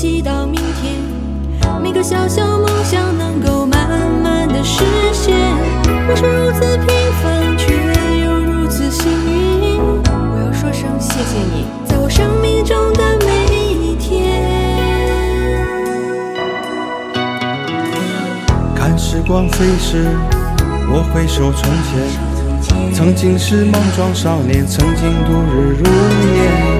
祈祷明天，每个小小梦想能够慢慢的实现。我是如此平凡，却又如此幸运。我要说声谢谢你，在我生命中的每一天。看时光飞逝，我回首从前，曾经是莽撞少年，曾经度日如年。